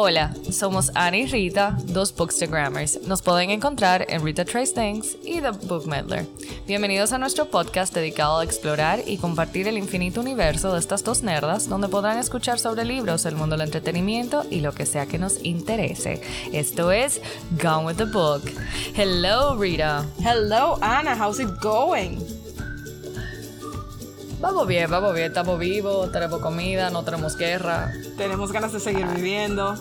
Hola, somos Annie y Rita, dos Bookstagrammers. Nos pueden encontrar en Rita Trace Things y The Book Meddler. Bienvenidos a nuestro podcast dedicado a explorar y compartir el infinito universo de estas dos nerdas, donde podrán escuchar sobre libros, el mundo del entretenimiento y lo que sea que nos interese. Esto es Gone with the Book. Hello, Rita. Hello, Anna. How's it going? Vamos bien, vamos bien, estamos vivos, tenemos comida, no tenemos guerra. Tenemos ganas de seguir viviendo.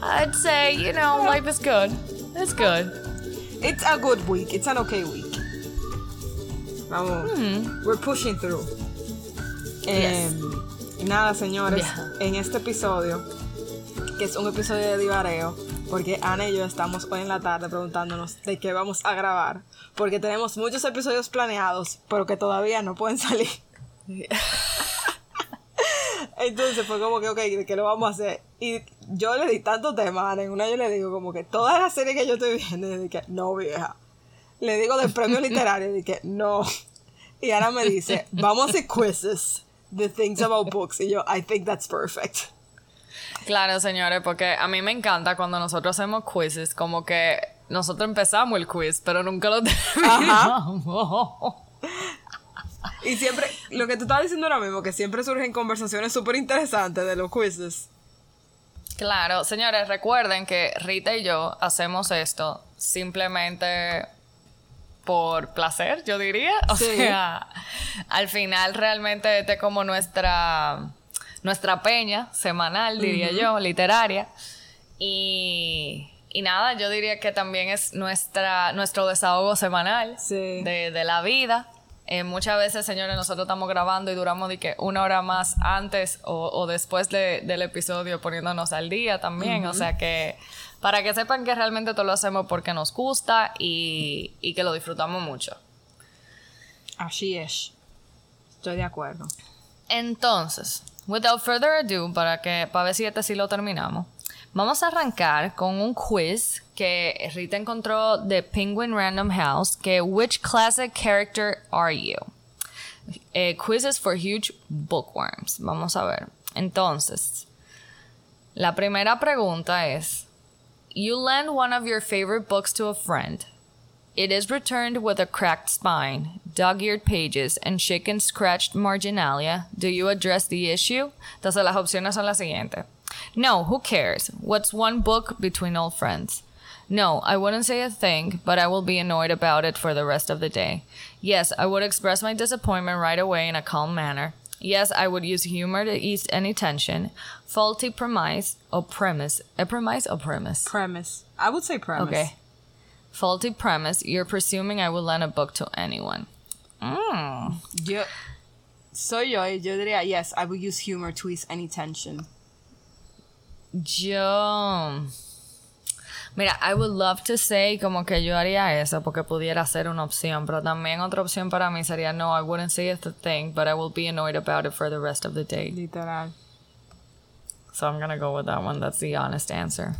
I'd say, you know, life is good. It's good. It's a good week. It's an okay week. Vamos. Hmm. We're pushing through. Em, nada, señores, Yeah. en este episodio, que es un episodio de divareo, porque Ana y yo estamos hoy en la tarde preguntándonos de qué vamos a grabar, porque tenemos muchos episodios planeados, pero que todavía no pueden salir. Entonces fue como que, ok, ¿de qué lo vamos a hacer? Y yo le di tantos temas, Ana, en una yo le digo como que todas las series que yo estoy viendo, y dije, no, vieja. Le digo del premio literario, y dije, no. Y Ana me dice, vamos a hacer quizzes de things about books. Y yo, I think that's perfect. Claro, señores, porque a mí me encanta cuando nosotros hacemos quizzes, como que nosotros empezamos el quiz, pero nunca lo terminamos. Y siempre, lo que tú estabas diciendo ahora mismo, que siempre surgen conversaciones súper interesantes de los quizzes. Claro, señores, recuerden que Rita y yo hacemos esto simplemente por placer, yo diría. O Sí. sea, al final realmente este es como nuestra, nuestra peña semanal, diría yo, literaria. Y, y nada, yo diría que también es nuestra, nuestro desahogo semanal Sí. de, de la vida. Eh, muchas veces, señores, nosotros estamos grabando y duramos de que una hora más antes o, o después de- del episodio poniéndonos al día también. O sea que para que sepan que realmente todo lo hacemos porque nos gusta y, y que lo disfrutamos mucho. Así es. Estoy de acuerdo. Entonces, without further ado, para que para ver si este sí lo terminamos, vamos a arrancar con un quiz que Rita encontró de Penguin Random House, que which classic character are you? Eh, quizzes for huge bookworms. Vamos a ver. Entonces, la primera pregunta es, you lend one of your favorite books to a friend. It is returned with a cracked spine, dog-eared pages, and shaken, scratched marginalia. Do you address the issue? Entonces las opciones son las siguientes. No, who cares? What's one book between old friends? No, I wouldn't say a thing, but I will be annoyed about it for the rest of the day. Yes, I would express my disappointment right away in a calm manner. Yes, I would use humor to ease any tension. Faulty premise or premise. A premise or premise? Premise. I would say premise. Okay. Faulty premise. You're presuming I will lend a book to anyone. Mm. Yo, soy yo yo diría, yes, I would use humor to ease any tension. Yo. Mira, I would love to say como que yo haría eso porque pudiera ser una opción, pero también otra opción para mí sería no, I wouldn't say it's a thing, but I will be annoyed about it for the rest of the day. Literal. So I'm gonna go with that one. That's the honest answer.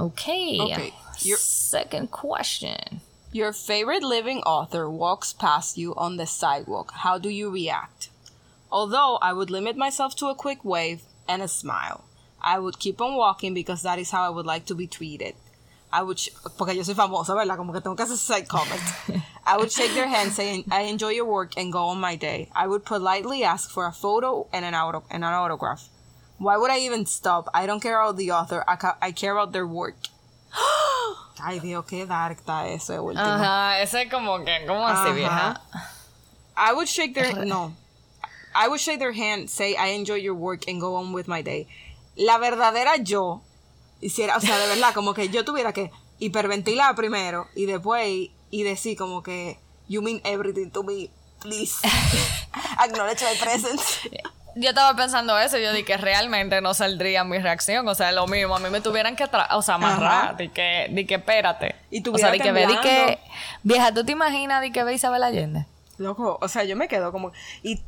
Okay. Okay, you're- Second question. Your favorite living author walks past you on the sidewalk. How do you react? Although I would limit myself to a quick wave and a smile. I would keep on walking because that is how I would like to be treated. I would, sh- porque yo soy famosa, ¿verdad? Como que tengo que hacer side comment. I would shake their hand saying, I enjoy your work and go on my day. I would politely ask for a photo and an, auto- and an autograph. Why would I even stop? I don't care about the author. I, ca- I care about their work. Ay, Dios, qué dark está eso de último. Ajá, ese como que, ¿cómo así, vieja? I would shake their no. I would shake their hand, say I enjoy your work and go on with my day. La verdadera yo hiciera, o sea, de verdad, como que yo tuviera que hiperventilar primero y después y decir como que you mean everything to me, please. Acknowledge my presence. Yo estaba pensando eso, yo dije que realmente no saldría mi reacción, o sea, lo mismo, a mí me tuvieran que, o sea, amarrar, de que, de que espérate. Y o sea, de que ve, de que, vieja, ¿tú te imaginas de que ve Isabel Allende? Loco, o sea, yo me quedo como y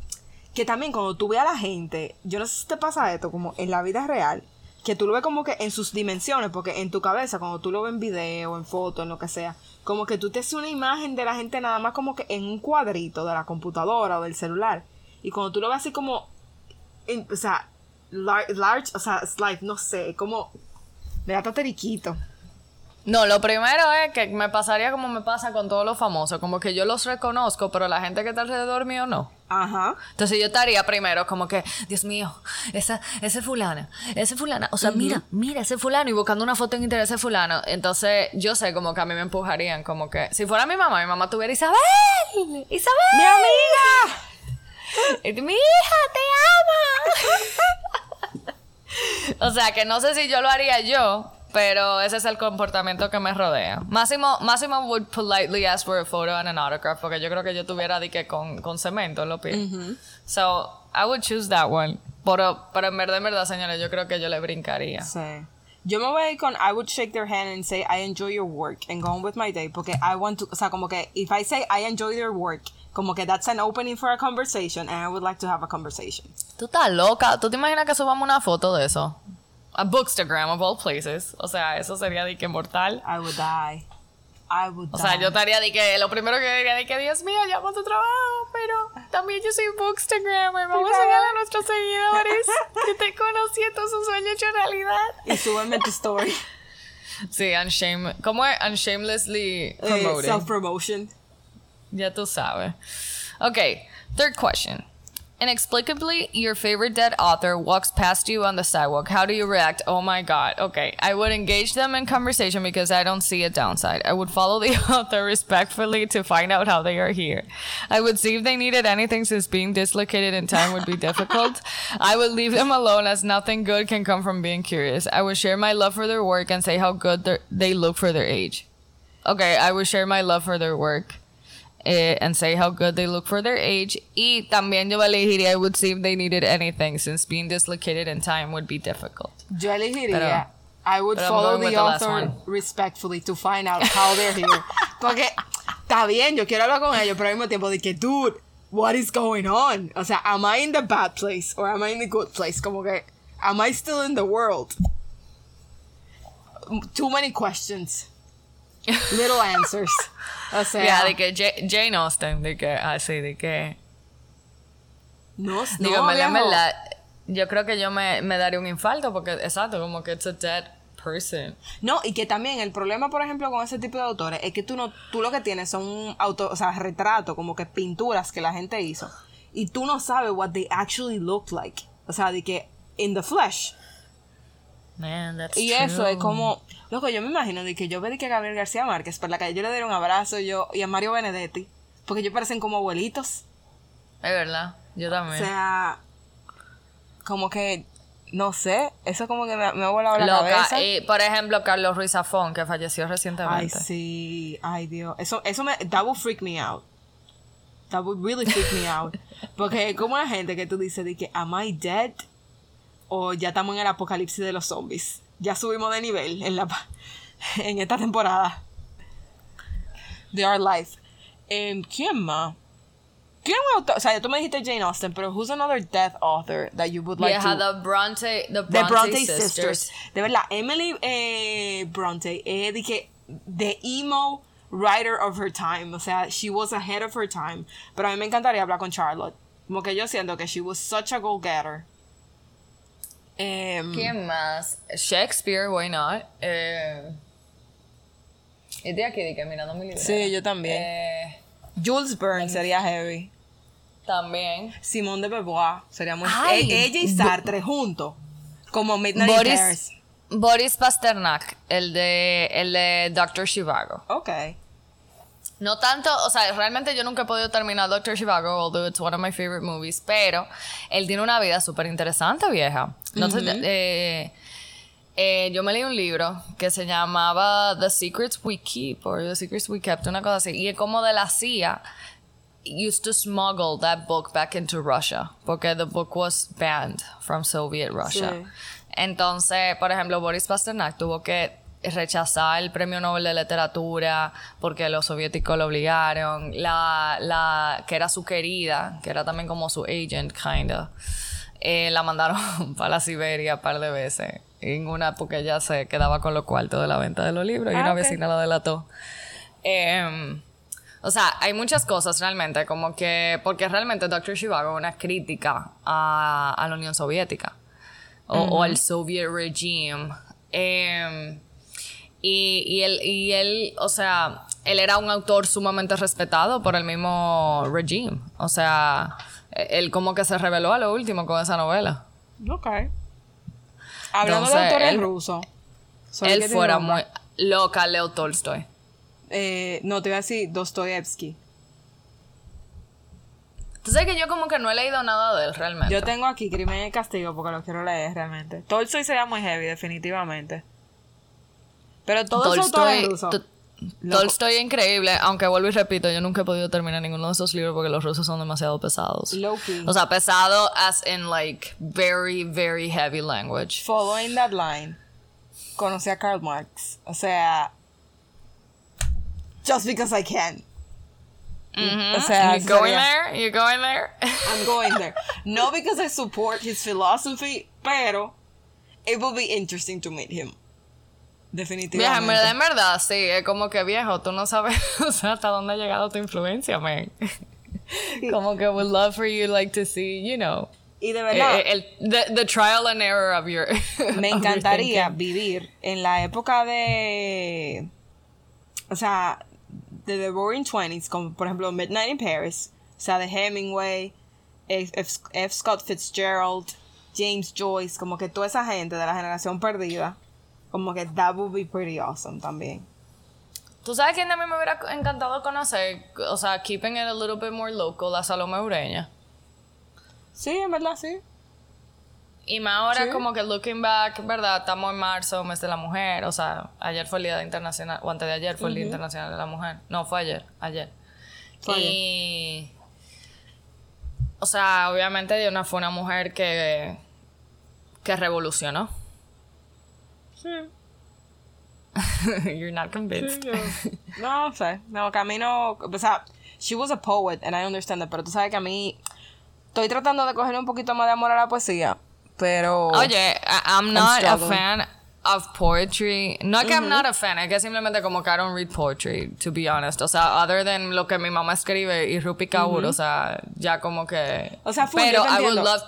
que también cuando tú ves a la gente, yo no sé si te pasa esto como en la vida real, que tú lo ves como que en sus dimensiones, porque en tu cabeza, cuando tú lo ves en video, en foto, en lo que sea, como que tú te haces una imagen de la gente nada más como que en un cuadrito de la computadora o del celular. Y cuando tú lo ves así como o sea, lar- large, o sea, it's like, no sé, como, me da tateriquito. No, lo primero es que me pasaría como me pasa con todos los famosos, como que yo los reconozco, pero la gente que está alrededor mío no. Ajá. Entonces yo estaría primero como que, Dios mío, esa, ese fulano, ese fulano, o sea, mira, mira ese fulano y buscando una foto en interés de ese fulano. Entonces yo sé como que a mí me empujarían, como que si fuera mi mamá, mi mamá tuviera Isabel, Isabel, ¡Mi amiga! mi hija te ama. o sea que no sé si yo lo haría yo, pero ese es el comportamiento que me rodea. Máximo, Máximo would politely ask for a photo and an autograph, porque yo creo que yo tuviera de que con, con cemento en los pies. So, I would choose that one. Pero, pero en verdad, en verdad, señores, yo creo que yo le brincaría. Sí. Yo me voy a ir con I would shake their hand and say I enjoy your work and go on with my day porque I want to, o sea, como que if I say I enjoy their work, como que that's an opening for a conversation and I would like to have a conversation. Tú estás loca. ¿Tú te imaginas que subamos una foto de eso? A Bookstagram of all places. O sea, eso sería de que mortal. I would die. I would O die. sea, yo estaría de que lo primero que diría de que Dios mío, llamo tu trabajo, pero también yo soy Bookstagrammer. Vamos a enseñarle a nuestros seguidores que te conociendo su sueño hecho realidad. Y súbeme tu story. Sí, unshame, ¿cómo es? Unshamelessly Eh, promoting. Self-promotion. Ya tú sabes. Okay, third question. Inexplicably, your favorite dead author walks past you on the sidewalk. How do you react? Oh my god. Okay, I would engage them in conversation because I don't see a downside. I would follow the author respectfully to find out how they are here. I would see if they needed anything since being dislocated in time would be difficult. I would leave them alone as nothing good can come from being curious. I would share my love for their work and say how good they look for their age. Okay, I would share my love for their work eh, and say how good they look for their age. Y también yo elegiría, I would see if they needed anything, since being dislocated in time would be difficult. Yo elegiría. Pero- I would follow the the author one. respectfully to find out how they're here. Porque está bien, yo quiero hablar con ellos, pero al mismo tiempo de que, dude, what is going on? O sea, am I in the bad place or am I in the good place? Como que, am I still in the world? Too many questions. Little answers. O sea, Yeah, de que Ja- Jane Austen, de que así, de que. no, no, Digo, verdad, en viejo. verdad, yo creo que yo me, me daría un infarto porque, exacto, como que it's a dead person. No, y que también el problema, por ejemplo, con ese tipo de autores es que tú no, tú lo que tienes son auto, o sea, retratos, como que pinturas que la gente hizo. Y tú no sabes what they actually looked like. O sea, de que in the flesh. Man, that's Y true. eso es como, loco, yo me imagino de que yo de que a Gabriel García Márquez por la calle, yo le daría un abrazo yo y a Mario Benedetti, porque ellos parecen como abuelitos. Es verdad, yo O también. sea, como que, no sé, eso como que me, me ha volado la Loca, cabeza. y por ejemplo, Carlos Ruiz Zafón, que falleció Ay, recientemente. sí, ay, Dios. Eso, eso me, that would freak me out. That would really freak me out. Porque es como la gente que tú dices de que, am I dead? O ya estamos en el apocalipsis de los zombies. Ya subimos de nivel en la en esta temporada. De Our Life. ¿Quién más? ¿Quién un autor? O sea, tú me dijiste Jane Austen, pero who's another death author that you would like yeah, to... the Bronte, the Bronte, The Bronte sisters. sisters. De verdad, Emily eh, Bronte es de que the emo writer of her time. O sea, she was ahead of her time. Pero a mí me encantaría hablar con Charlotte. Como que yo siento que she was such a go-getter. Em, ¿Quién más? Shakespeare, why not? Eh, y de aquí, de que mirando mi libro. Sí, yo también. Eh, Jules Verne sería heavy. también. Simone de Beauvoir sería muy... Ay, e- ella y Sartre juntos. Como Midnight in Paris. Boris, Boris Pasternak, el de, el de Doctor Shivago. Ok. No tanto, o sea, realmente yo nunca he podido terminar Doctor Shivago, although it's one of my favorite movies, pero él tiene una vida súper interesante, vieja. Entonces, eh, eh, yo me leí un libro que se llamaba The Secrets We Keep, o The Secrets We Kept, una cosa así, y es como de la CIA used to smuggle that book back into Russia, porque the book was banned from Soviet Russia. Sí. Entonces, por ejemplo, Boris Pasternak tuvo que rechazar el premio Nobel de Literatura porque los soviéticos lo obligaron. La, la que era su querida, que era también como su agent, kinda, eh, la mandaron para la Siberia un par de veces. En una, porque ella se quedaba con los cuartos de la venta de los libros y Ah, una ok. vecina la delató. Em, O sea, hay muchas cosas realmente, como que, porque realmente Dr. Shivago es una crítica a, a la Unión Soviética o, o al Soviet regime. Em, y, y, él, y él, o sea, él era un autor sumamente respetado por el mismo regime. O sea, él como que se reveló a lo último con esa novela. Ok. Hablando de Entonces, autores él- rusos. él fuera muy loca, Leo Tolstoy. Eh, no, te iba a decir Dostoyevsky. Tú sabes que yo como que no he leído nada de él realmente. Yo tengo aquí Crimen y Castigo porque lo quiero leer realmente. Tolstoy sería muy heavy, definitivamente. Pero todos los autores rusos. to- Loco. Tolstoy es increíble, aunque vuelvo y repito, yo nunca he podido terminar ninguno de esos libros porque los rusos son demasiado pesados. Low-key. O sea, pesado as in like very, very heavy language. Following that line, conocí a Karl Marx. O sea, just because I can. O sea, you going there? You going there? I'm going there. No because I support his philosophy, pero it will be interesting to meet him. Vieja, en Definitivamente. verdad, en verdad, sí, es como que viejo, tú no sabes, o sea, hasta dónde ha llegado tu influencia, man. como que would love for you, like, to see, you know, y de verdad, eh, el, the, the trial and error of your. me your encantaría vivir en la época de. O sea, de The Roaring Twenties, como por ejemplo Midnight in Paris, o sea, de Hemingway, F. F- F. Scott Fitzgerald, James Joyce, como que toda esa gente de la generación perdida, como que that would be pretty awesome también. ¿Tú sabes quién a mí me hubiera encantado conocer? O sea, keeping it a little bit more local, la Salome Ureña. Sí, en verdad, sí. Y más ahora Sí. como que looking back, ¿verdad? Estamos en marzo, mes de la mujer. O sea, ayer fue el Día Internacional, o antes de ayer fue el Día Internacional de la Mujer. No, fue ayer, ayer. Fue ayer. y... O sea, obviamente Diana fue una mujer que... que revolucionó. Sí. You're not convinced. No sé, no, que a mí no, o sea, she was a poet and I understand that, pero tú sabes que a mí estoy tratando de coger un poquito más de amor a la poesía, pero Oye, I'm not a fan of poetry. No es que I'm not a fan, es que simplemente como que I don't read poetry, to be honest. O sea, other than lo que mi mamá escribe y Rupi Kaur, o sea, ya como que... O sea, Pero yo te I would love...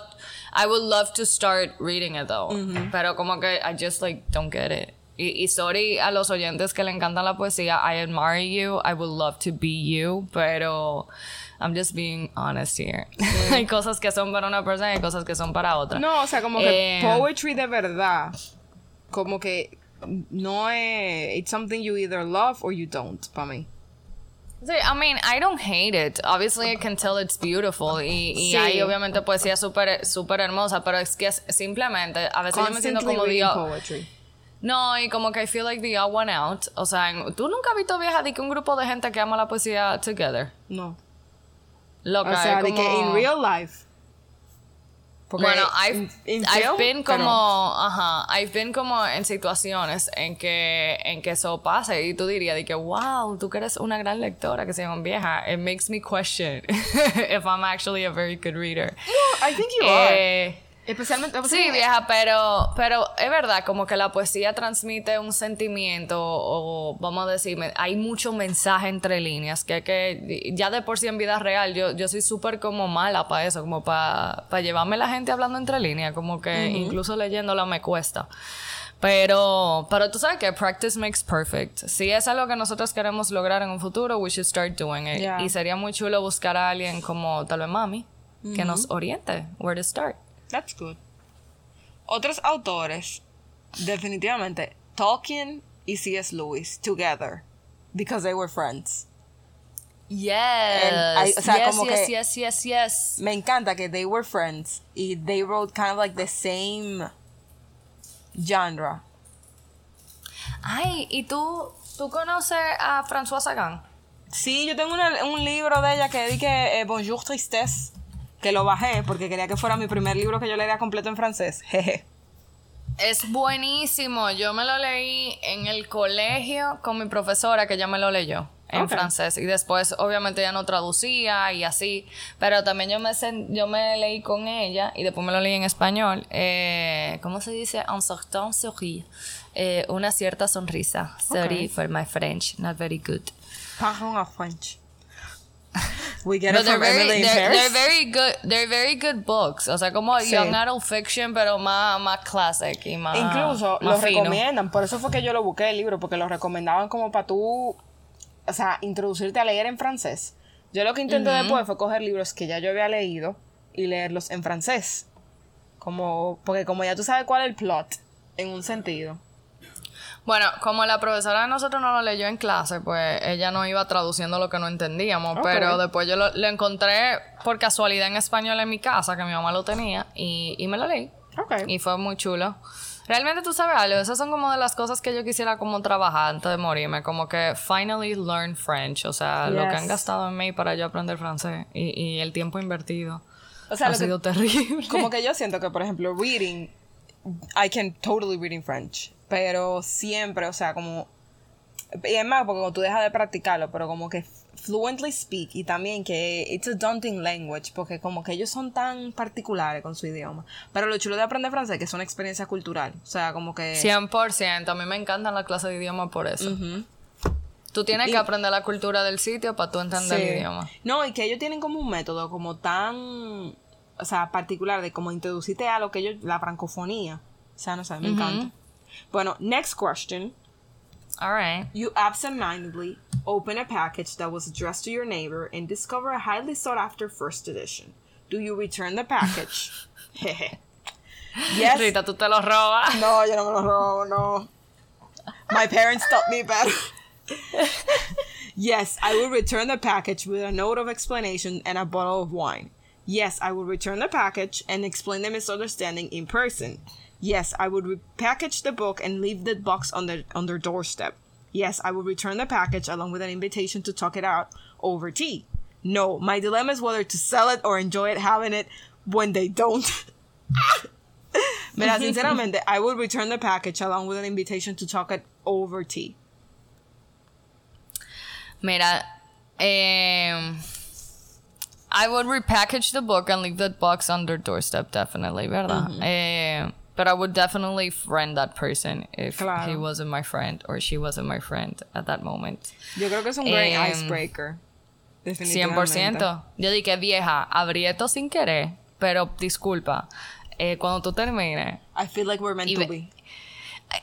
I would love to start reading it though. Pero como que I just like don't get it. Y, y sorry a los oyentes que le encanta la poesía. I admire you. I would love to be you. Pero I'm just being honest here. hay cosas que son para una persona y hay cosas que son para otra. no, o sea, como que Eh, poetry de verdad, como que no es, it's something you either love or you don't, para mí. Sí, I mean, I don't hate it. Obviously, I can tell it's beautiful. Y, y Sí. hay obviamente poesía súper súper hermosa, pero es que simplemente, a veces yo me siento Constantly como poetry. No, y como que I feel like the odd one out. O sea, tú nunca has visto vieja de que un grupo de gente que ama la poesía together. No. Loca, O sea, es de que como- in real life. Porque Bueno, I've, in- in I've film, been como, ajá, I've been como en situaciones en que, en que eso pasa y tú dirías de que, wow, tú que eres una gran lectora que se llama vieja. It makes me question if I'm actually a very good reader. I think you are. Especialmente, Sí, vieja, pero, pero es verdad, como que la poesía transmite un sentimiento, o vamos a decir, hay mucho mensaje entre líneas, que, que ya de por sí en vida real, yo, yo soy súper como mala para eso, como para llevarme la gente hablando entre líneas, como que incluso leyéndola me cuesta. Pero, pero tú sabes que practice makes perfect. Si es algo que nosotros queremos lograr en un futuro, we should start doing it. Yeah. Y sería muy chulo buscar a alguien como tal vez mami, que nos oriente where to start. That's good. Otros autores, definitivamente, Tolkien y C.S. Lewis together because they were friends. Yes. I- o sea, yes, como yes, que- yes, yes, yes. Me encanta que they were friends y they wrote kind of like the same genre. Ay, ¿y tú, tú conoces a François Sagan? Sí, yo tengo una- un libro de ella que dije eh, Bonjour Tristesse, que lo bajé porque quería que fuera mi primer libro que yo leería completo en francés. Jeje. Es buenísimo. Yo me lo leí en el colegio con mi profesora que ya me lo leyó en Ok. francés y después obviamente ya no traducía y así, pero también yo me yo me leí con ella y después me lo leí en español. Eh, ¿Cómo se dice? Un certain sourire. Eh, una cierta sonrisa. Sorry for my French, not very good. Pardon en French. We get But it from very, Emily in they're, Paris. they're very good, they're very good books. O sea, como Sí. young adult fiction, pero más, más classic y más. Incluso más lo fino. recomiendan, por eso fue que yo lo busqué el libro, porque lo recomendaban como para tú, o sea, introducirte a leer en francés. Yo lo que intenté después fue coger libros que ya yo había leído y leerlos en francés. Como, porque como ya tú sabes cuál es el plot, en un sentido. Bueno, como la profesora de nosotros no lo leyó en clase, pues ella no iba traduciendo lo que no entendíamos. Ok. Pero después yo lo, lo encontré por casualidad en español en mi casa, que mi mamá lo tenía, y, y me lo leí. Ok. Y fue muy chulo. Realmente tú sabes algo, esas son como de las cosas que yo quisiera como trabajar antes de morirme, como que finally learn French, o sea, lo que han gastado en mí para yo aprender francés y, y el tiempo invertido O sea, ha que- sido terrible. Como que yo siento que, por ejemplo, reading, I can totally read in French, pero siempre, o sea, como... Y es más, porque tú dejas de practicarlo, pero como que fluently speak y también que it's a daunting language, porque como que ellos son tan particulares con su idioma. Pero lo chulo de aprender francés es que es una experiencia cultural, o sea, como que... 100%, a mí me encantan las clases de idioma por eso. Ujú. Tú tienes Y- que aprender la cultura del sitio para tú entender Sí. el idioma. No, y que ellos tienen como un método como tan, o sea, particular de como introducirte a lo que ellos, la francofonía. O sea, no sé, me encanta. Bueno, next question. All right. You absentmindedly open a package that was addressed to your neighbor and discover a highly sought after first edition. Do you return the package? Jeje. yes. Rita, tú te lo robas. No, yo no me lo robo, no. My parents taught me better. yes, I will return the package with a note of explanation and a bottle of wine. Yes, I will return the package and explain the misunderstanding in person. Yes, I would repackage the book and leave the box on the, on their doorstep. Yes, I will return the package along with an invitation to talk it out over tea. No, my dilemma is whether to sell it or enjoy it having it when they don't. Mira, sinceramente, I would return the package along with an invitation to talk it over tea. Mira, em, I would repackage the book and leave that box on their doorstep, definitely, ¿verdad? Mm-hmm. Em, but I would definitely friend that person if Claro. he wasn't my friend or she wasn't my friend at that moment. Yo creo que es un great Em, icebreaker. 100%. Yo dije, vieja, abrí esto sin querer, pero disculpa, eh, cuando tú termines, I feel like we're meant to Even- be.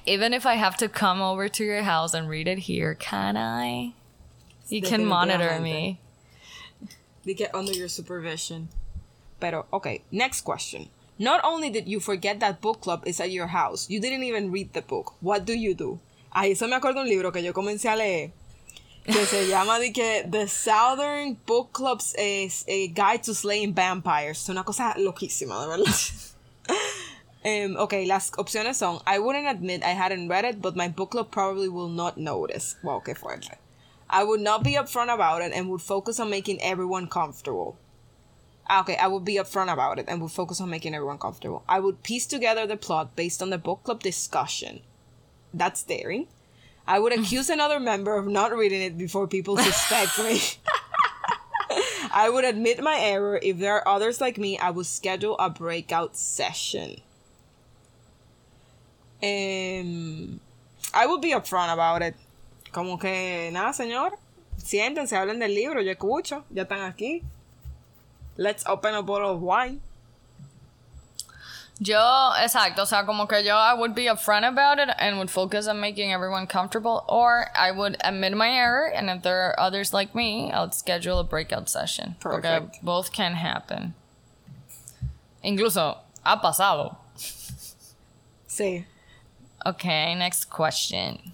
even if I have to come over to your house and read it here, can I? You can monitor me. They get under your supervision. Pero, okay, next question. Not only did you forget that book club is at your house, you didn't even read the book. What do you do? Ahí eso me acuerdo un libro que yo comencé a leer que se llama de que The Southern Book Club's eh, a Guide to Slaying Vampires. Es una cosa loquísima, de verdad. Um, ok, las opciones son I wouldn't admit I hadn't read it, but my book club probably will not notice. Wow, qué fuerte. I would not be upfront about it and would focus on making everyone comfortable. Ah, Okay, I would be upfront about it and would focus on making everyone comfortable. I would piece together the plot based on the book club discussion. That's daring. I would accuse another member of not reading it before people suspect me. I would admit my error. If there are others like me, I would schedule a breakout session. Um, I would be upfront about it. Como que, nada, señor. Siéntense, hablen del libro, yo escucho, ya están aquí. Let's open a bottle of wine. Yo, exacto, o sea, como que yo, I would be upfront about it and would focus on making everyone comfortable, or I would admit my error, and if there are others like me, I'll schedule a breakout session. Perfect. both can happen. Incluso, ha pasado. Sí. Okay, next question.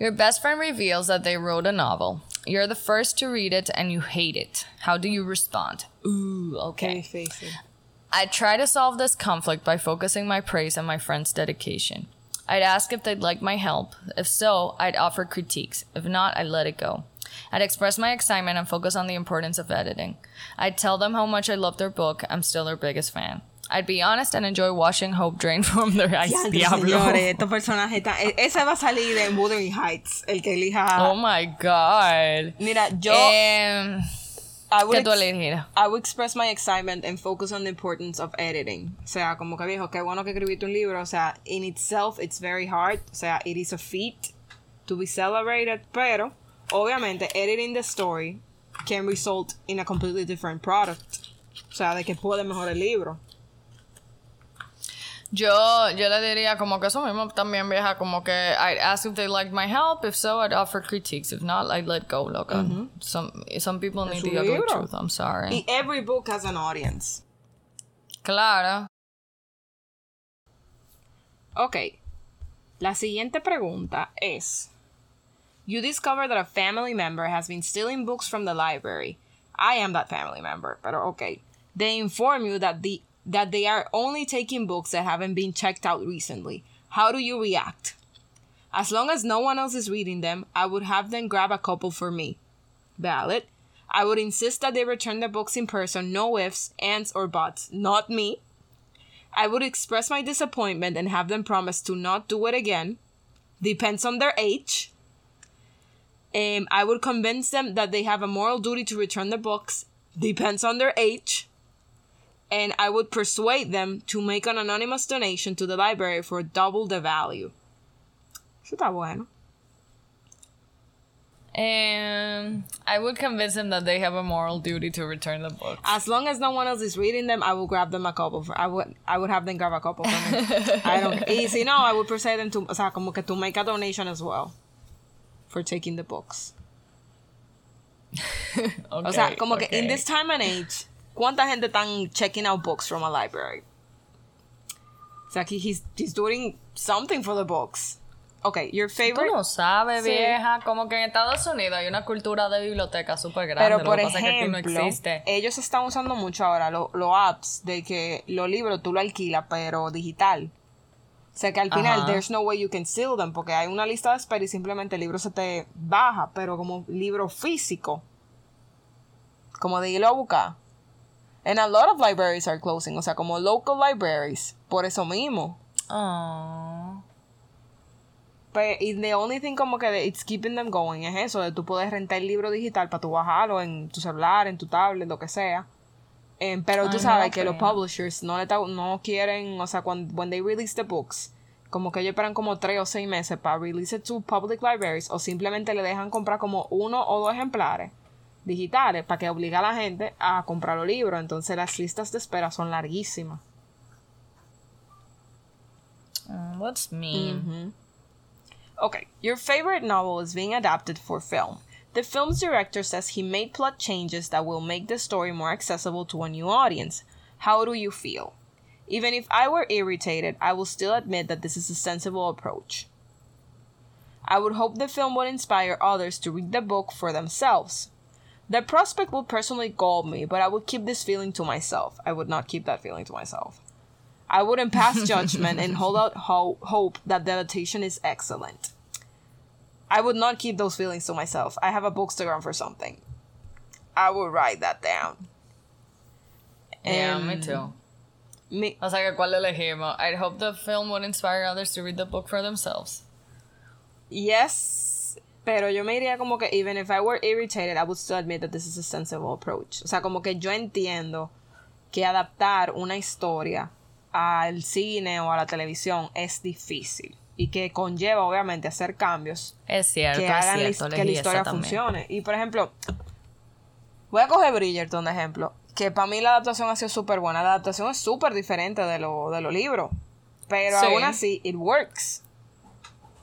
Your best friend reveals that they wrote a novel. You're the first to read it and you hate it. How do you respond? Ooh, okay. I'd try to solve this conflict by focusing my praise on my friend's dedication. I'd ask if they'd like my help. If so, I'd offer critiques. If not, I'd let it go. I'd express my excitement and focus on the importance of editing. I'd tell them how much I love their book. I'm still their biggest fan. I'd be honest and enjoy watching hope drain from their eyes. Diablo. señores, estos personajes están... e- Ese va a salir en Wuthering Heights, el que elija... Oh my god. Mira, yo... Em, I would ¿Qué tú? I would express my excitement and focus on the importance of editing. O sea, como que viejo, qué bueno que escribiste un libro. O sea, in itself, it's very hard. O sea, it is a feat to be celebrated. Pero, obviamente, editing the story can result in a completely different product. O sea, de que puede mejorar el libro. Yo, yo le diría como que eso mismo también, vieja, como que I'd ask if they liked my help. If so, I'd offer critiques. If not, I'd let go, loca. Some, some people need su the ugly libro. truth. I'm sorry. Y every book has an audience. Claro. Ok. La siguiente pregunta es: You discover that a family member has been stealing books from the library. I am that family member, pero okay. They inform you that the that they are only taking books that haven't been checked out recently. How do you react? As long as no one else is reading them, I would have them grab a couple for me. Valid. I would insist that they return the books in person, no ifs, ands, or buts. Not me. I would express my disappointment and have them promise to not do it again. Depends on their age. Um, I would convince them that they have a moral duty to return the books. Depends on their age. And I would persuade them to make an anonymous donation to the library for double the value. Eso está bueno. And I would convince them that they have a moral duty to return the books. As long as no one else is reading them, I will grab them a couple. For, I would I would have them grab a couple for me. I don't. Y si no, I would persuade them to, o sea, como que to make a donation as well for taking the books. O sea, Okay, como que in this time and age, ¿cuánta gente están checking out books from a library? O sea, que he's, he's doing something for the books. Okay, your Tú favorite. no sabes, Sí. vieja, como que en Estados Unidos hay una cultura de biblioteca súper grande. Pero lo por es que aquí no ejemplo, existe. ellos están usando mucho ahora los apps de que los libros tú lo alquilas, pero digital. O sea que al final, Ajá. there's no way you can steal them, porque hay una lista de espera y simplemente el libro se te baja, pero como libro físico. Como de irlo a buscar. And a lot of libraries are closing, o sea, como local libraries, por eso mismo. Oh. Pero, y the only thing como que it's keeping them going es eso, de tú puedes rentar el libro digital para tú bajarlo en tu celular, en tu tablet, lo que sea. Em, pero tú sabes que los publishers no, le no quieren, o sea, cuando when they release the books, como que ellos esperan como tres o seis meses para release it to public libraries o simplemente le dejan comprar como uno o dos ejemplares digitales para que obliga a la gente a comprar los libros. Entonces las listas de espera son larguísimas. Mm, What's mean? Mm-hmm. Okay, your favorite novel is being adapted for film. The film's director says he made plot changes that will make the story more accessible to a new audience. How do you feel? Even if I were irritated, I will still admit that this is a sensible approach. I would hope the film would inspire others to read the book for themselves. The prospect would personally gall me, but I would keep this feeling to myself. I would not keep that feeling to myself. I wouldn't pass judgment and hold out ho- hope that the adaptation is excellent. I would not keep those feelings to myself. I have a bookstagram for something. I will write that down. Yeah, me too. Me, O sea que cuál elegimos. I hope the film would inspire others to read the book for themselves. yes, pero yo me iría como que even if I were irritated, I would still admit that this is a sensible approach. O sea, como que yo entiendo que adaptar una historia al cine o a la televisión es difícil y que conlleva obviamente hacer cambios Es cierto, que es hagan la- que la historia también. funcione. Y por ejemplo, voy a coger Bridgerton de ejemplo, que para mí la adaptación ha sido súper buena. La adaptación es súper diferente de, lo, de los libros, pero Sí. aún así, it works.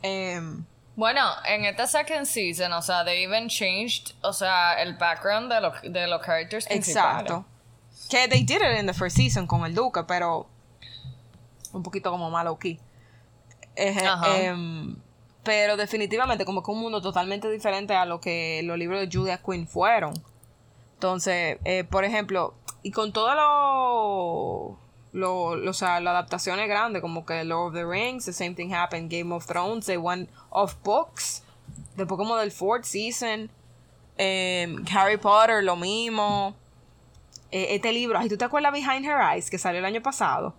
Em, Bueno, en esta second season, o sea, they even changed, o sea, el background de, los de los characters principales. exacto. Que they did it in the first season con el Duque, pero un poquito como malo aquí. Ajá. em, pero definitivamente como que un mundo totalmente diferente a lo que los libros de Julia Quinn fueron. Entonces, eh, por ejemplo, y con todas lo, lo, lo- o sea, las adaptaciones grandes, como que Lord of the Rings, the same thing happened, Game of Thrones, they went off books, después como del fourth season, em, Harry Potter, lo mismo. Eh, este libro, ay, ¿tú te acuerdas Behind Her Eyes, que salió el año pasado?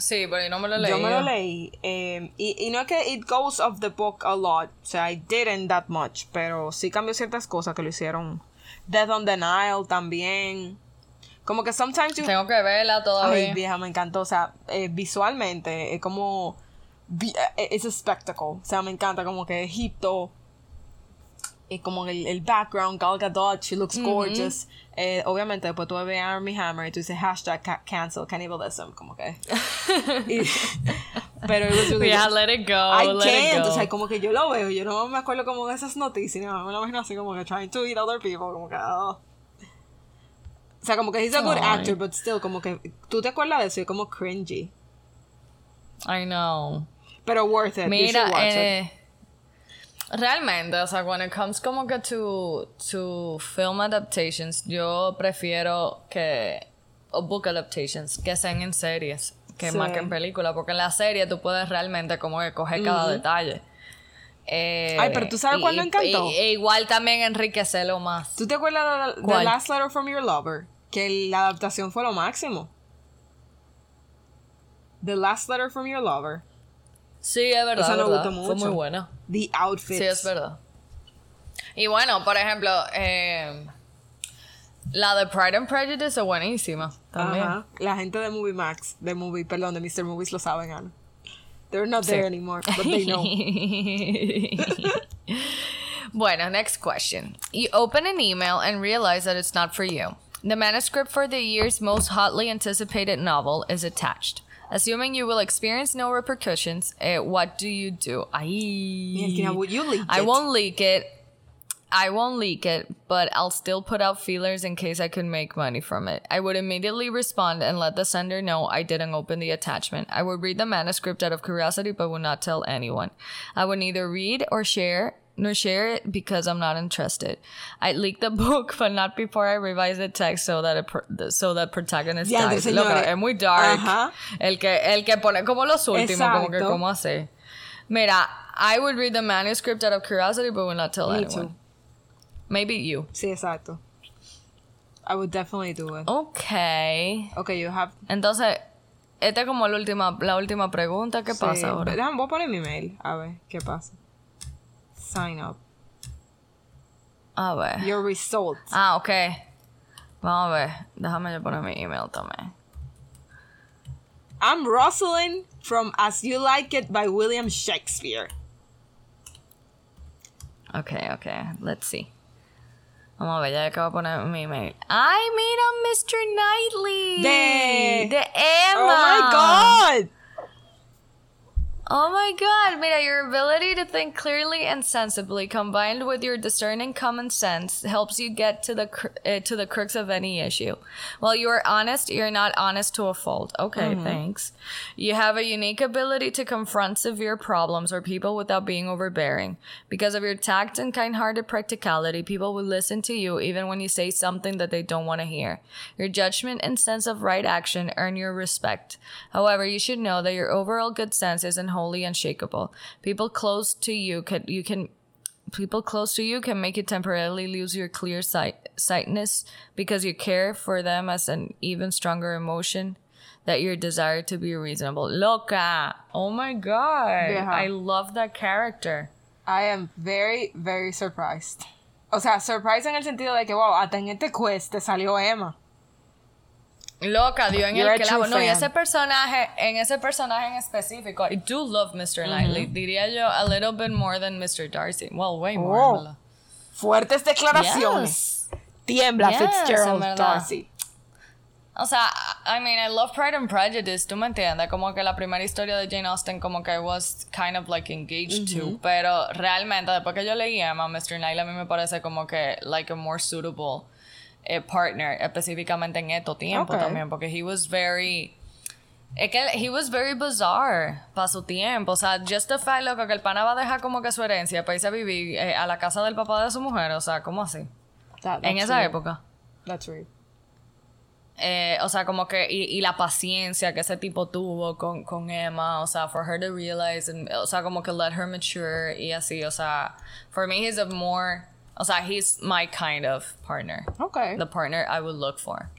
Sí, pero yo no me lo leí. Yo me lo leí. eh, y, y no es que it goes off the book a lot. O sea, I didn't that much. Pero sí cambió ciertas cosas que lo hicieron. Death on the Nile también. Como que sometimes you. Tengo que verla todavía. Ay, vieja, me encantó. O sea, eh, visualmente es como. eh, Es a spectacle. O sea, me encanta como que Egipto. y como el, el background, Gal Gadot, she looks gorgeous. Eh, obviamente, después tú ves a Army Hammer y tú dices hashtag ca- cancel cannibalism, como que. Y- pero it was really Yeah, good. let it go. I let it can't, go. o sea, como que yo lo veo, yo no me acuerdo como de esas noticias, no, me lo imagino así como que trying to eat other people, como que, oh. O sea, como que he's a good Ay. actor, but still, como que, tú te acuerdas de eso, y como cringy. I know. Pero worth it, Mira, watch it. eh, realmente, o sea, when it comes como que to, to film adaptations, yo prefiero que, o book adaptations, que sean en series, que Sí. más que en películas, porque en la serie tú puedes realmente como que coger cada detalle. Eh, Ay, pero ¿tú sabes cuál me encantó? y- e igual también enriquecerlo más. ¿Tú te acuerdas de, ¿Cuál? Last Letter from Your Lover? Que la adaptación fue lo máximo. The Last Letter from Your Lover. Sí, es verdad, Esa me verdad. gustó Fue mucho. muy buena. The outfits. Sí, es verdad. Y bueno, por ejemplo, eh, la de Pride and Prejudice es buenísima también. Ajá. La gente de Movie Max, de Movie, perdón, de Mr. Movies lo saben, Ana. They're not there anymore, but they know. bueno, next question. You open an email and realize that it's not for you. The manuscript for the year's most hotly anticipated novel is attached. Assuming you will experience no repercussions, eh, what do you do? Ay. would you leak I it? won't leak it. I won't leak it, but I'll still put out feelers in case I could make money from it. I would immediately respond and let the sender know I didn't open the attachment. I would read the manuscript out of curiosity, but would not tell anyone. I would neither read or share nor share it because I'm not interested. I'd leak the book, but not before I revise the text so that it so that protagonist Diantre, dies. Loca, es muy dark. Ajá. El que el que pone como los últimos, como que cómo hace. Mira, I would read the manuscript out of curiosity, but would not tell Me anyone. too. Maybe you. Sí, exacto. I would definitely do it. Okay. Okay, you have... Entonces, esta es como la última, la última pregunta. ¿Qué sí, pasa ahora? Déjame, voy a poner mi mail, a ver qué pasa. Sign up. A ver. Your results. Ah, ok. Vamos a ver. Déjame yo poner mi email también. I'm Rosalind from As You Like It by William Shakespeare. Ok, ok. Let's see. Vamos a ver, ya que voy a poner mi email. ¡Ay, mira, Mr. Knightley! De- De Emma. Oh my god! Oh my god, mira, your ability to think clearly and sensibly combined with your discerning common sense helps you get to the cr- uh, to the crux of any issue. While you are honest, you're not honest to a fault. Okay, thanks. You have a unique ability to confront severe problems or people without being overbearing. Because of your tact and kind-hearted practicality, people will listen to you even when you say something that they don't want to hear. Your judgment and sense of right action earn your respect. However, you should know that your overall good sense isn't wholly unshakable. People close to you can you can people close to you can make you temporarily lose your clear sight sightness because you care for them as an even stronger emotion that your desire to be reasonable. Loca! Oh my god. Vieja. I love that character. I am very, very surprised. O sea, surprised en el sentido de que, wow, hasta en este quest te salió Emma. Loca, dio en You're el clavo. No, y ese personaje, en ese personaje en específico, I do love Mr. Knightley. Diría yo a little bit more than Mr. Darcy. Well, way more. Oh. Fuertes declaraciones. Yes. Tiembla Yes, Fitzgerald. Darcy. O sea, I mean, I love Pride and Prejudice, tú me entiendes, como que la primera historia de Jane Austen como que I was kind of like engaged to, pero realmente después que yo leí Emma, Mr. Knightley a mí me parece como que like a more suitable eh, partner, específicamente en estos tiempos Ok. también, porque he was very... Es que he was very bizarre para su tiempo. O sea, just the fact, loco, que el pana va a dejar como que su herencia para irse a vivir eh, a la casa del papá de su mujer. O sea, ¿cómo así? That- En that's esa época. That's real. Eh, o sea, como que, y, y la paciencia que ese tipo tuvo con, con Emma, o sea, for her to realize, and, o sea, como que let her mature y así, o sea, for me he's a more, o sea, he's my kind of partner. Okay. The partner I would look for.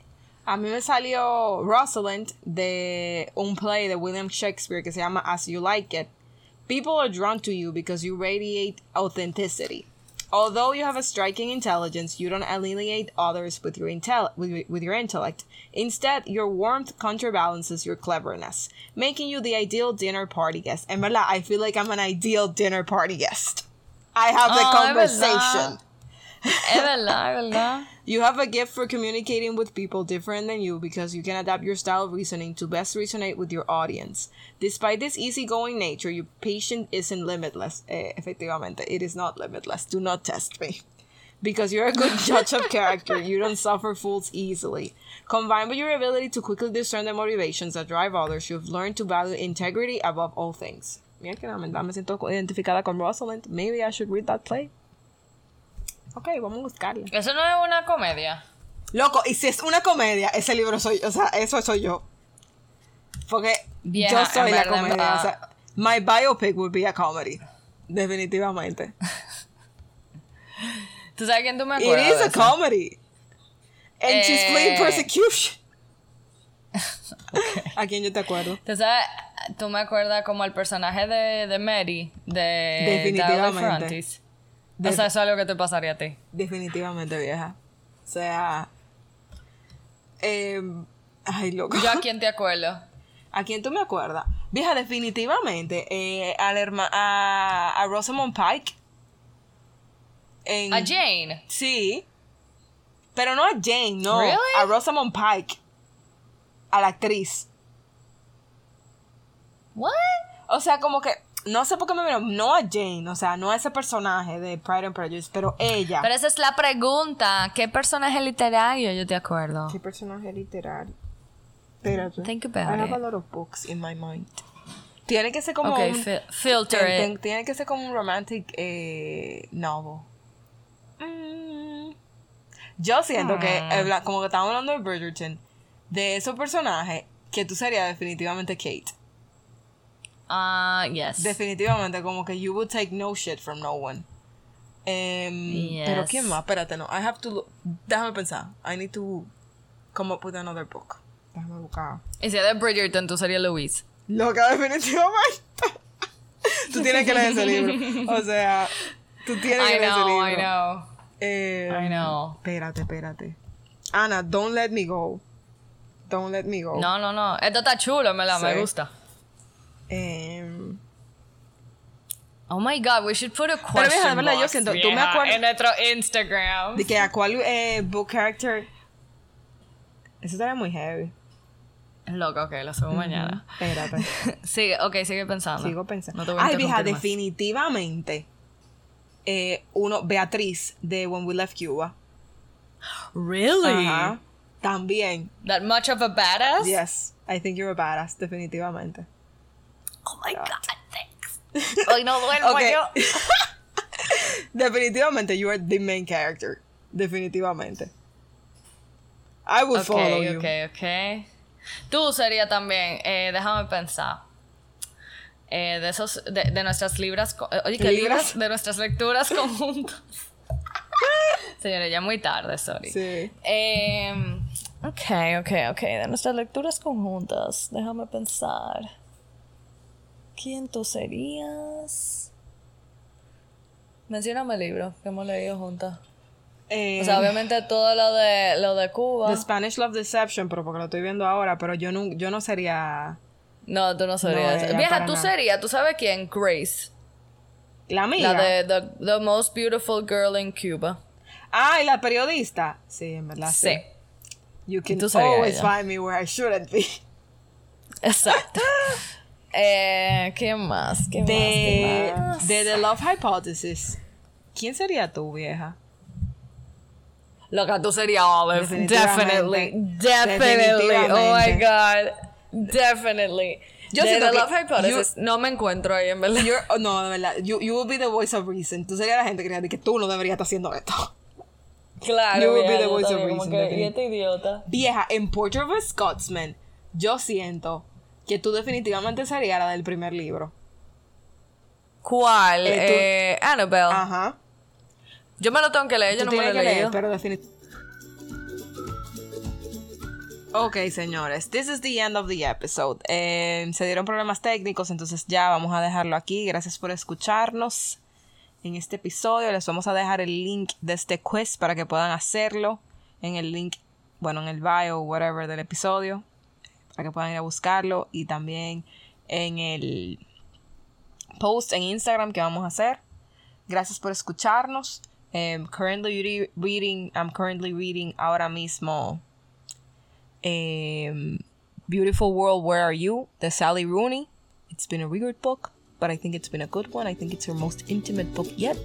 A mí me salió Rosalind de un play de William Shakespeare que se llama As You Like It. People are drawn to you because you radiate authenticity. Although you have a striking intelligence, you don't alienate others with your intel with, with your intellect. Instead, your warmth counterbalances your cleverness, making you the ideal dinner party guest. Verdad, I feel like I'm an ideal dinner party guest. I have the Oh, es conversation. Es verdad. You have a gift for communicating with people different than you because you can adapt your style of reasoning to best resonate with your audience. Despite this easygoing nature, your patience isn't limitless. Eh, efectivamente, it is not limitless. Do not test me. Because you're a good judge of character, you don't suffer fools easily. Combined with your ability to quickly discern the motivations that drive others, you've learned to value integrity above all things. Mira que la verdad me siento identificada con Rosalind. Maybe I should read that play. Ok, vamos a buscarla. Eso no es una comedia. Loco, y si es una comedia, ese libro soy, o sea, eso soy yo. Porque yo soy la comedia. verdad. O sea, my biopic would be a comedy. Definitivamente. ¿Tú sabes quién tú me It acuerdas? is de a comedy. And she's fleeing Eh. persecution. ¿A quién yo te acuerdo? ¿Tú sabes? Tú me acuerdas como el personaje de, de Mary, de Definitivamente. Tyler Frontis. De- O sea, eso es algo que te pasaría a ti. Definitivamente vieja. O sea. em, ay, loco. ¿Yo a quién te acuerdo? ¿A quién tú me acuerdas? Vieja, definitivamente. Eh, al herma- a, a Rosamund Pike. En- A Jane. Sí. Pero no a Jane, no. Really? A Rosamund Pike. A la actriz. What? O sea, como que. No sé por qué me vino. No a Jane. O sea, no a ese personaje de Pride and Prejudice. Pero ella. Pero esa es la pregunta. ¿Qué personaje literario yo te acuerdo? ¿Qué personaje literario? Espérate. Think about I have it. a lot of books in my mind. Tiene que ser como un. fi- filter Ten- it. ten- tiene que ser como un romantic eh, novel. Mm. Yo siento que, Hmm. eh, como que estamos hablando de Bridgerton, de esos personajes, que tú serías definitivamente Kate. Ah, yes. Definitivamente, como que you would take no shit from no one. Pero Yes. ¿quién más? Espérate, no. I have to look. Déjame pensar. I need to come up with another book. Déjame buscar. y si es de Bridgerton, tú serías Louise. Loca, definitivamente. tú tienes que leer ese libro. O sea, tú tienes que leer ese libro. I know. Eh, I know. Espérate, espérate. Ana, don't let me go. Don't let me go. No, no, no. Esto está chulo, me la me Sí. gusta. Oh my god, we should put a vieja, question de verdad, yo box, siento- tú me vieja, acuerdas- en nuestro Instagram. de que a cuál eh, book character. Eso estaría muy heavy. Loco, ok, lo subo mañana. Espérate. Sigue, ok, sigue pensando. Sigo pensando. No te voy a Ay, vieja, más. definitivamente. eh, uno, Beatriz de When We Left Cuba. Really? Ajá. También. That much of a badass? Yes. I think you're a badass, definitivamente. Oh my god, thanks. Hoy no duermo Ok. yo. Definitivamente, you are the main character. Definitivamente. I will follow Ok, you. ok, ok. Tú sería también, eh, déjame pensar. Eh, de esos, de, de nuestras libras, eh, oye, ¿qué ¿Libras? libras? De nuestras lecturas conjuntas. Señores, ya muy tarde, sorry. Sí. Eh, ok, ok, ok. De nuestras lecturas conjuntas, déjame pensar. ¿Quién tú serías? Mencióname el libro que hemos leído juntas. Eh, O sea, obviamente todo lo de, lo de Cuba. The Spanish Love Deception, pero porque lo estoy viendo ahora, pero yo no, yo no sería No, tú no serías. ella Vieja, tú nada. serías, ¿tú sabes quién? Grace. la amiga. La de the, the most beautiful girl in Cuba. Ah, y la periodista. Sí, en verdad. Sí. Sí, You can always ella. find me where I shouldn't be. exacto. eh, ¿Qué más? ¿Qué De, más? ¿Qué más? de The Love Hypothesis. ¿Quién sería tú, vieja? Loca, tú serías Olive. Definitivamente. Definitely. Definitely. Oh my. God. Definitely. Yo de siento The que Love Hypothesis, no me encuentro ahí, en verdad. You're- oh, no, de verdad. You, you will be the voice of reason. Tú serías la gente que diría que tú no deberías estar haciendo esto. Claro, You will be the voice of reason, que, definitely. Y este idiota. Vieja, en Portrait of a Scotsman, yo siento que tú definitivamente serías la del primer libro. ¿Cuál? Eh, Eh, Annabelle. Ajá. Yo me lo tengo que leer, yo no me lo he que leer, leído. pero definitivamente. Ok, señores, this is the end of the episode. Eh, se dieron problemas técnicos, entonces ya vamos a dejarlo aquí. Gracias por escucharnos en este episodio. Les vamos a dejar el link de este quiz para que puedan hacerlo en el link, bueno, en el bio, whatever del episodio, para que puedan ir a buscarlo y también en el post en Instagram que vamos a hacer Gracias por escucharnos. Um, currently re- reading, I'm currently reading ahora mismo um, Beautiful World, Where Are You? de Sally Rooney. It's been a weird book, but I think it's been a good one. I think it's her most intimate book yet.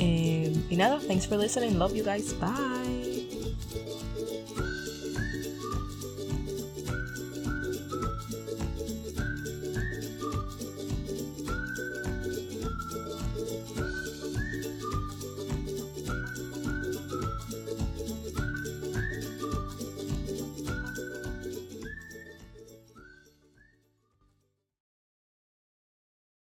Um, y nada, thanks for listening. Love you guys. Bye.